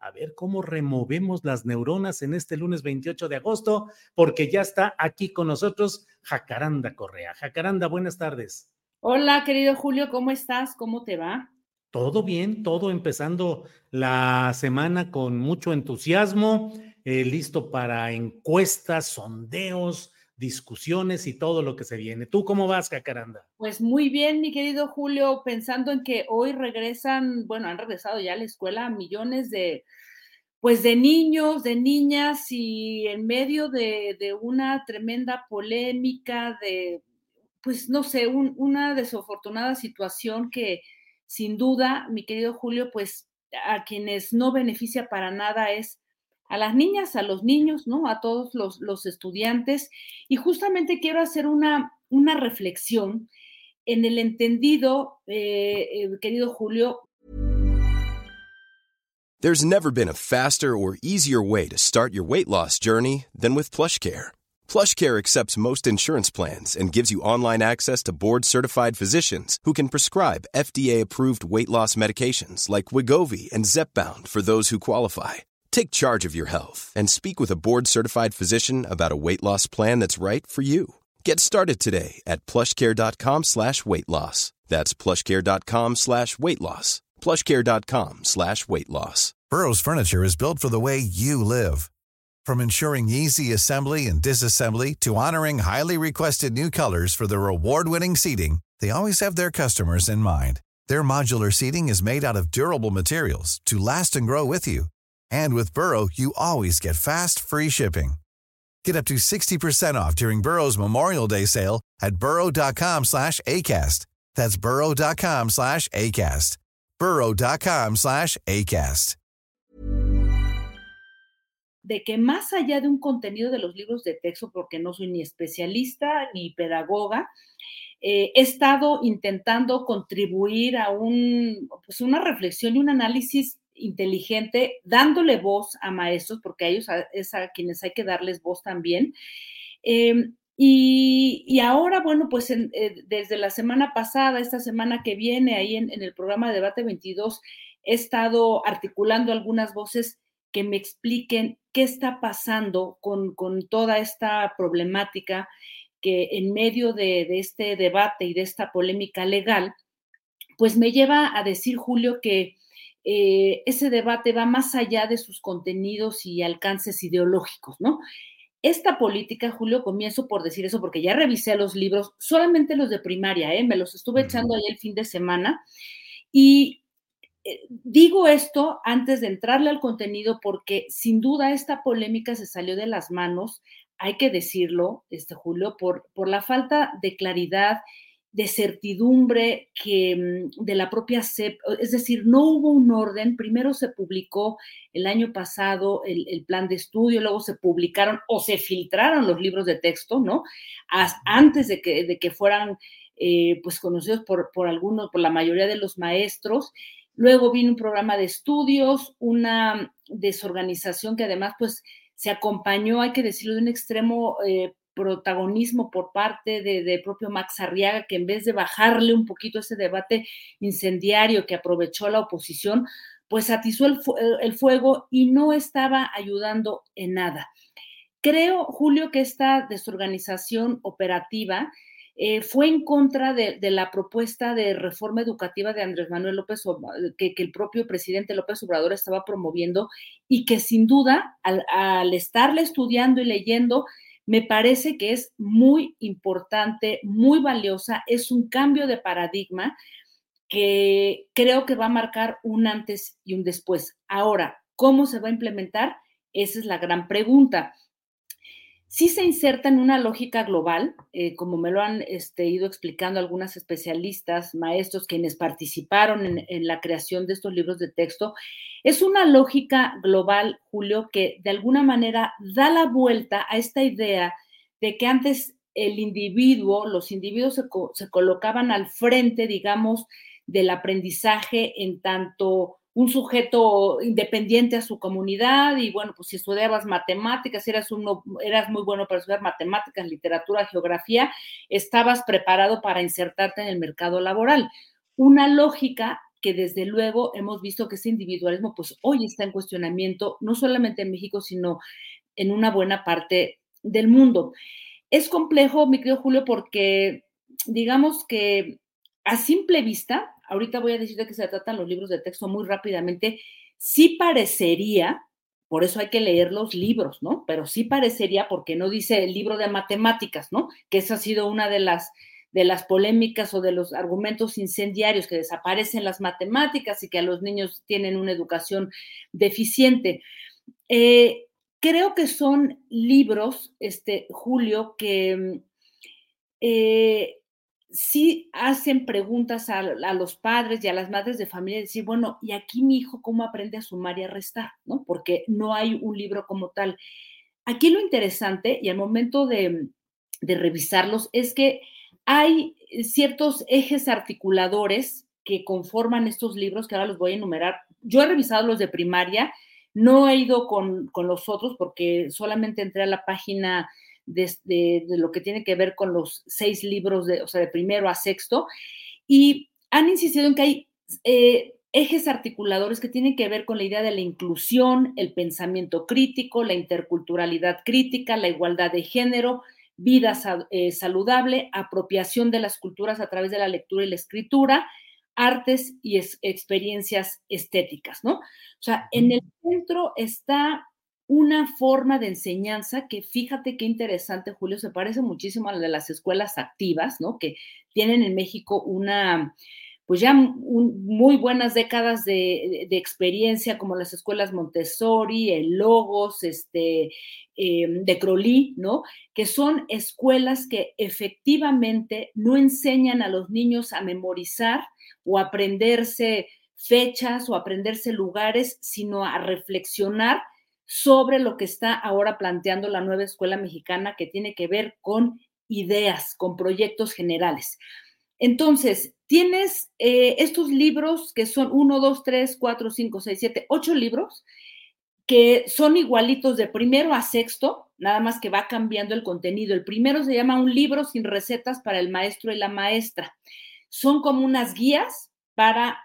a ver cómo removemos las neuronas en este lunes 28 de agosto, porque ya está aquí con nosotros Jacaranda Correa. Jacaranda, buenas tardes. Hola, querido Julio, ¿cómo estás? ¿Cómo te va? Todo bien, todo empezando la semana con mucho entusiasmo, eh, listo para encuestas, sondeos, discusiones y todo lo que se viene. ¿Tú cómo vas, Cacaranda? Pues muy bien, mi querido Julio, pensando en que hoy regresan, bueno, han regresado ya a la escuela millones de, pues de niños, de niñas y en medio de, una tremenda polémica, de, pues no sé, una desafortunada situación que sin duda, mi querido Julio, pues a quienes no beneficia para nada es a las niñas, a los niños, ¿no? A todos los, estudiantes. Y justamente quiero hacer una, una reflexión en el entendido, eh, eh, querido Julio. There's never been a faster or easier way to start your weight loss journey than with PlushCare. PlushCare accepts most insurance plans and gives you online access to board-certified physicians who can prescribe FDA-approved weight loss medications like Wigovi and Zepbound for those who qualify. Take charge of your health and speak with a board certified physician about a weight loss plan that's right for you. Get started today at plushcare.com slash weight loss. That's plushcare.com slash weight loss. Plushcare.com slash weight loss. Burrow's furniture is built for the way you live. From ensuring easy assembly and disassembly to honoring highly requested new colors for their award winning seating, they always have their customers in mind. Their modular seating is made out of durable materials to last and grow with you. And with Burrow, you always get fast, free shipping. Get up to 60% off during Burrow's Memorial Day sale at burrow.com slash ACAST. That's burrow.com slash ACAST. burrow.com slash ACAST. De que más allá de un contenido de los libros de texto, porque no soy ni especialista ni pedagoga, eh, he estado intentando contribuir a un, pues una reflexión y un análisis inteligente, dándole voz a maestros, porque a ellos es a quienes hay que darles voz también. Em, y, ahora, bueno, pues eh, desde la semana pasada, esta semana que viene, ahí en, el programa de Debate 22, he estado articulando algunas voces que me expliquen qué está pasando con, toda esta problemática que en medio de, de, este debate y de esta polémica legal, pues me lleva a decir, Julio, que eh, ese debate va más allá de sus contenidos y alcances ideológicos, ¿no? Esta política, Julio, comienzo por decir eso porque ya revisé los libros, solamente los de primaria, ¿eh? me los estuve echando ahí el fin de semana y eh, digo esto antes de entrarle al contenido porque sin duda esta polémica se salió de las manos, hay que decirlo, este Julio, por, por la falta de claridad de certidumbre que mm, de la propia CEP, es decir, no hubo un orden, primero se publicó el año pasado el, plan de estudio, luego se publicaron o se filtraron los libros de texto, ¿no? antes de que, de que fueran eh, pues conocidos por, por algunos, por la mayoría de los maestros. Luego vino un programa de estudios, una desorganización que además pues se acompañó, hay que decirlo, de un extremo eh, protagonismo por parte de, propio Max Arriaga, que en vez de bajarle un poquito ese debate incendiario que aprovechó la oposición, pues atizó el, fuego y no estaba ayudando en nada. Creo, Julio, que esta desorganización operativa eh, fue en contra de, la propuesta de reforma educativa de Andrés Manuel López, que, el propio presidente López Obrador estaba promoviendo y que sin duda, al estarle estudiando y leyendo, me parece que es muy importante, muy valiosa, es un cambio de paradigma que creo que va a marcar un antes y un después. Ahora, ¿cómo se va a implementar? Esa es la gran pregunta sí se inserta en una lógica global, eh, como me lo han este, ido explicando algunas especialistas, maestros, quienes participaron en, la creación de estos libros de texto. Es una lógica global, Julio, que de alguna manera da la vuelta a esta idea de que antes el individuo, los individuos se colocaban al frente, digamos, del aprendizaje en tanto un sujeto independiente a su comunidad y bueno, pues si estudiabas matemáticas, eras, uno, eras muy bueno para estudiar matemáticas, literatura, geografía, estabas preparado para insertarte en el mercado laboral. Una lógica que desde luego hemos visto que ese individualismo pues hoy está en cuestionamiento, no solamente en México, sino en una buena parte del mundo. Es complejo, mi querido Julio, porque digamos que a simple vista, ahorita voy a decir de qué se tratan los libros de texto muy rápidamente, sí parecería, por eso hay que leer los libros, ¿no? Pero sí parecería, porque no dice el libro de matemáticas, ¿no? Que esa ha sido una de las, de las polémicas o de los argumentos incendiarios, que desaparecen las matemáticas y que a los niños tienen una educación deficiente. Eh, creo que son libros, este, Julio, que eh, sí hacen preguntas a, los padres y a las madres de familia, decir, bueno, ¿y aquí mi hijo cómo aprende a sumar y a restar? ¿no? Porque no hay un libro como tal. Aquí lo interesante, y al momento de, de revisarlos, es que hay ciertos ejes articuladores que conforman estos libros, que ahora los voy a enumerar. Yo he revisado los de primaria, no he ido con, con los otros porque solamente entré a la página de, lo que tiene que ver con los seis libros, de, o sea, de primero a sexto, y han insistido en que hay eh, ejes articuladores que tienen que ver con la idea de la inclusión, el pensamiento crítico, la interculturalidad crítica, la igualdad de género, vida eh, saludable, apropiación de las culturas a través de la lectura y la escritura, artes y experiencias estéticas, ¿no? O sea, en el centro está una forma de enseñanza que fíjate qué interesante, Julio, se parece muchísimo a la de las escuelas activas, ¿no? Que tienen en México una, pues ya muy buenas décadas de, experiencia, como las escuelas Montessori, el Logos, este, em, de Crowley, ¿no? Que son escuelas que efectivamente no enseñan a los niños a memorizar o aprenderse fechas o aprenderse lugares, sino a reflexionar sobre lo que está ahora planteando la nueva escuela mexicana que tiene que ver con ideas, con proyectos generales. Entonces, tienes eh, estos libros que son 1, 2, 3, 4, 5, 6, 7, 8 libros que son igualitos de primero a sexto, nada más que va cambiando el contenido. El primero se llama Un libro sin recetas para el maestro y la maestra. Son como unas guías para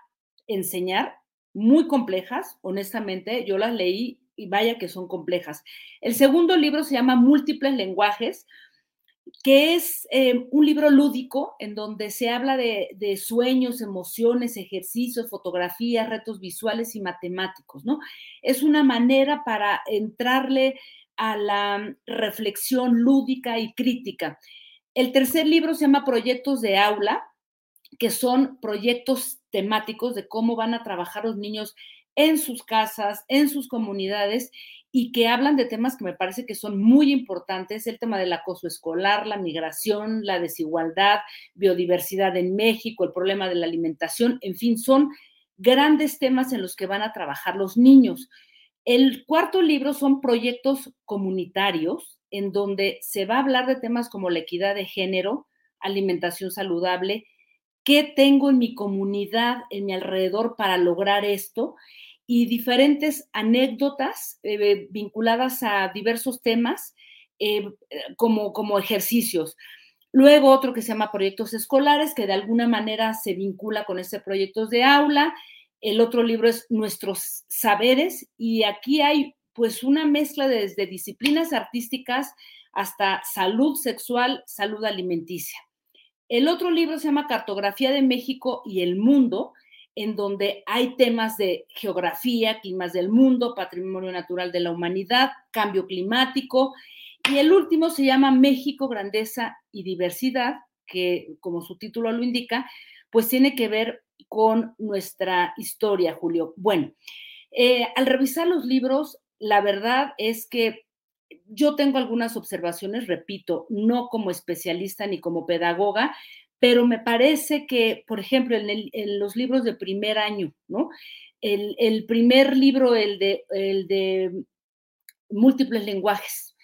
enseñar, muy complejas, honestamente, yo las leí y vaya que son complejas. El segundo libro se llama Múltiples lenguajes, que es eh, un libro lúdico en donde se habla de, de, sueños, emociones, ejercicios, fotografías, retos visuales y matemáticos, ¿no? Es una manera para entrarle a la reflexión lúdica y crítica. El tercer libro se llama Proyectos de Aula, que son proyectos temáticos de cómo van a trabajar los niños en sus casas, en sus comunidades y que hablan de temas que me parece que son muy importantes, el tema del acoso escolar, la migración, la desigualdad, biodiversidad en México, el problema de la alimentación, en fin, son grandes temas en los que van a trabajar los niños. El cuarto libro son proyectos comunitarios en donde se va a hablar de temas como la equidad de género, alimentación saludable, qué tengo en mi comunidad, en mi alrededor para lograr esto y diferentes anécdotas eh, vinculadas a diversos temas eh, como, como ejercicios. Luego otro que se llama proyectos escolares, que de alguna manera se vincula con ese proyectos de aula. El otro libro es Nuestros Saberes y aquí hay pues una mezcla desde disciplinas artísticas hasta salud sexual, salud alimenticia. El otro libro se llama Cartografía de México y el Mundo, en donde hay temas de geografía, climas del mundo, patrimonio natural de la humanidad, cambio climático. Y el último se llama México, Grandeza y Diversidad, que como su título lo indica, pues tiene que ver con nuestra historia, Julio. Bueno, eh, al revisar los libros, la verdad es que yo tengo algunas observaciones, repito, no como especialista ni como pedagoga, pero me parece que, por ejemplo, en, los libros de primer año, ¿no? El, primer libro, el de, el de múltiples lenguajes,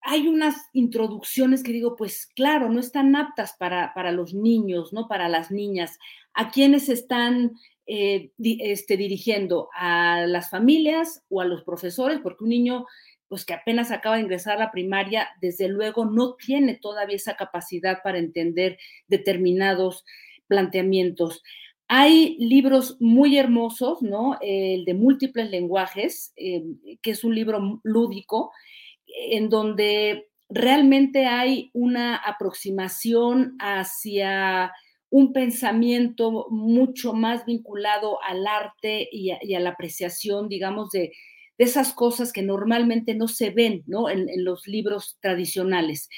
hay unas introducciones que digo, pues claro, no están aptas para, para los niños, ¿no? Para las niñas. ¿A quienes están eh, este, dirigiendo? ¿A las familias o a los profesores? Porque un niño pues que apenas acaba de ingresar a la primaria, desde luego no tiene todavía esa capacidad para entender determinados planteamientos. Hay libros muy hermosos, ¿no? El de múltiples lenguajes, eh, que es un libro lúdico, en donde realmente hay una aproximación hacia un pensamiento mucho más vinculado al arte y a la apreciación, digamos, de, de esas cosas que normalmente no se ven ¿no? En, los libros tradicionales.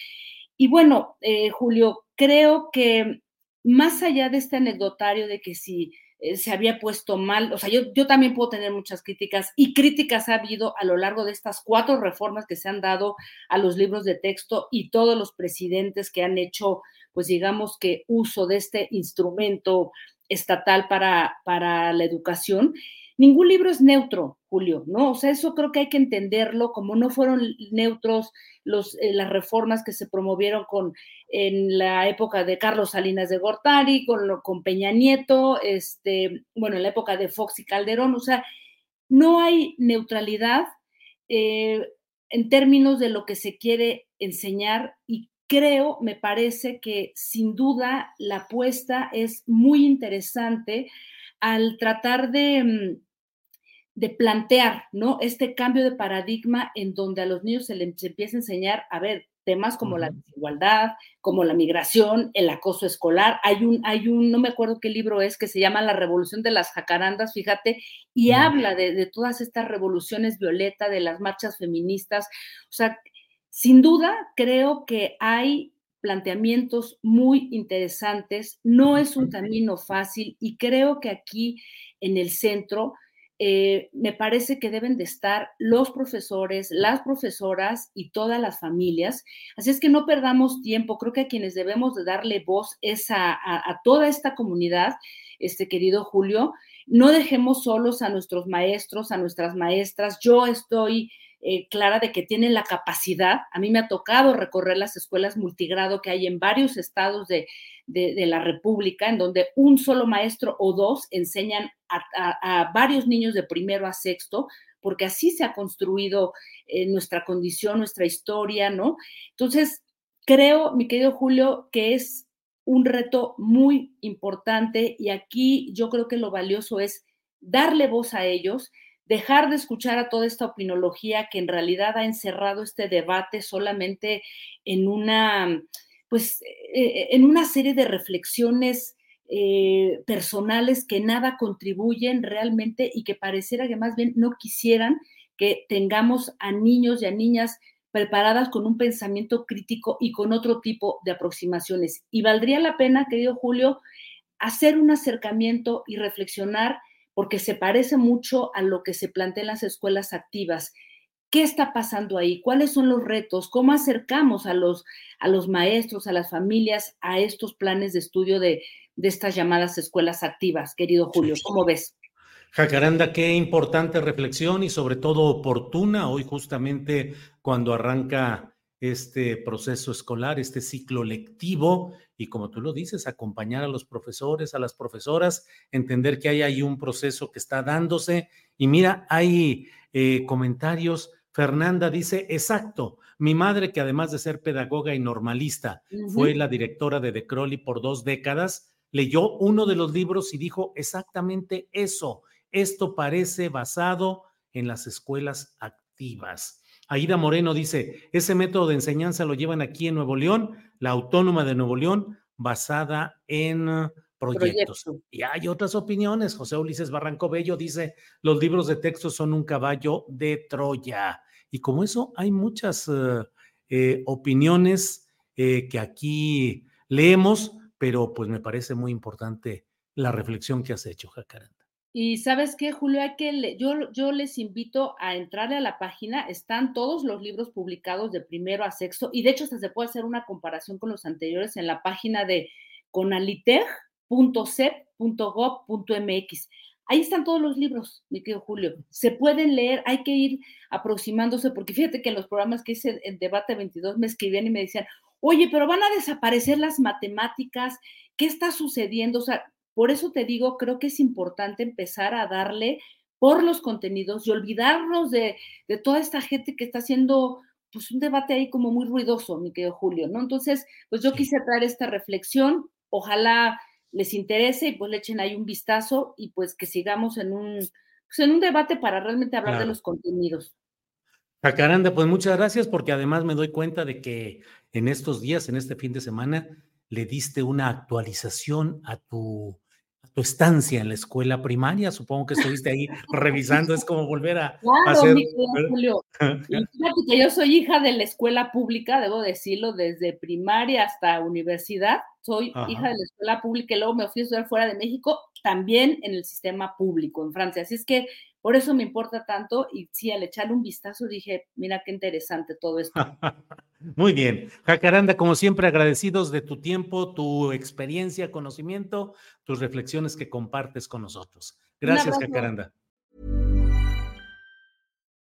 Y bueno, eh, Julio, creo que más allá de este anecdotario de que si eh, se había puesto mal, o sea, yo, yo también puedo tener muchas críticas y críticas ha habido a lo largo de estas cuatro reformas que se han dado a los libros de texto y todos los presidentes que han hecho, pues digamos que uso de este instrumento estatal para, para la educación ningún libro es neutro, Julio, ¿no? O sea, eso creo que hay que entenderlo, como no fueron neutros los, eh, las reformas que se promovieron con, en la época de Carlos Salinas de Gortari, con, con Peña Nieto, este, bueno, en la época de Fox y Calderón, o sea, no hay neutralidad eh, en términos de lo que se quiere enseñar y creo, me parece que sin duda la apuesta es muy interesante al tratar de mm, de plantear, ¿no? Este cambio de paradigma en donde a los niños se les empieza a enseñar, a ver, temas como la desigualdad, como la migración, el acoso escolar. Hay un, hay un, no me acuerdo qué libro es, que se llama La Revolución de las Jacarandas, fíjate, y habla de, de, todas estas revoluciones violeta, de las marchas feministas. O sea, sin duda creo que hay planteamientos muy interesantes, no es un camino fácil y creo que aquí en el centro eh, me parece que deben de estar los profesores, las profesoras y todas las familias. Así es que no perdamos tiempo. Creo que a quienes debemos de darle voz es a, toda esta comunidad, este querido Julio. No dejemos solos a nuestros maestros, a nuestras maestras. Yo estoy eh, clara de que tienen la capacidad. A mí me ha tocado recorrer las escuelas multigrado que hay en varios estados de, de, la República, en donde un solo maestro o dos enseñan a, varios niños de primero a sexto, porque así se ha construido eh, nuestra condición, nuestra historia, ¿no? Entonces, creo, mi querido Julio, que es un reto muy importante y aquí yo creo que lo valioso es darle voz a ellos, dejar de escuchar a toda esta opinología que en realidad ha encerrado este debate solamente en una pues, eh, eh, en una serie de reflexiones eh, personales que nada contribuyen realmente y que pareciera que más bien no quisieran que tengamos a niños y a niñas preparadas con un pensamiento crítico y con otro tipo de aproximaciones. Y valdría la pena, querido Julio, hacer un acercamiento y reflexionar porque se parece mucho a lo que se plantea en las escuelas activas ¿Qué está pasando ahí? ¿Cuáles son los retos? ¿Cómo acercamos a los, a los maestros, a las familias, a estos planes de estudio de, de estas llamadas escuelas activas, querido Julio? ¿Cómo ves? Jacaranda, qué importante reflexión y sobre todo oportuna hoy justamente cuando arranca este proceso escolar, este ciclo lectivo y como tú lo dices, acompañar a los profesores, a las profesoras, entender que hay ahí un proceso que está dándose. Y mira, hay eh, comentarios Fernanda dice, exacto, mi madre, que además de ser pedagoga y normalista, fue la directora de De Crowley por dos décadas, leyó uno de los libros y dijo exactamente eso. Esto parece basado en las escuelas activas. Aida Moreno dice, ese método de enseñanza lo llevan aquí en Nuevo León, la Autónoma de Nuevo León, basada en proyectos. Y hay otras opiniones. José Ulises Barranco Bello dice, los libros de texto son un caballo de Troya. Y como eso, hay muchas uh, eh, opiniones eh, que aquí leemos, pero pues me parece muy importante la reflexión que has hecho, Jacaranda. Y sabes qué, Julio, Hay que yo, yo les invito a entrarle a la página, están todos los libros publicados de primero a sexto, y de hecho hasta se puede hacer una comparación con los anteriores en la página de conalitech.cep.gov.mx. Ahí están todos los libros, mi querido Julio. Se pueden leer, hay que ir aproximándose, porque fíjate que en los programas que hice en Debate 22 me escribían y me decían, oye, pero van a desaparecer las matemáticas, ¿qué está sucediendo? O sea, por eso te digo, creo que es importante empezar a darle por los contenidos y olvidarnos de, toda esta gente que está haciendo pues un debate ahí como muy ruidoso, mi querido Julio, ¿no? Entonces, pues yo quise traer esta reflexión, ojalá les interese y pues le echen ahí un vistazo y pues que sigamos en un, pues, en un debate para realmente hablar de los contenidos. Jacaranda, pues muchas gracias porque además me doy cuenta de que en estos días, en este fin de semana, le diste una actualización a tu tu estancia en la escuela primaria, supongo que estuviste ahí revisando, es como volver a, claro, hacer... Mi Julio. que yo soy hija de la escuela pública, debo decirlo, desde primaria hasta universidad, soy hija de la escuela pública y luego me fui a estudiar fuera de México, también en el sistema público en Francia, así es que por eso me importa tanto y sí, al echarle un vistazo dije, mira qué interesante todo esto. Muy bien. Jacaranda, como siempre, agradecidos de tu tiempo, tu experiencia, conocimiento, tus reflexiones que compartes con nosotros. Gracias, Jacaranda.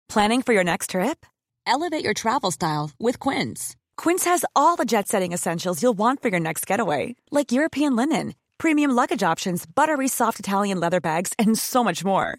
Planning for your next trip? Elevate your travel style with Quince. Quince has all the jet setting essentials you'll want for your next getaway, like European linen, premium luggage options, buttery soft Italian leather bags, and so much more.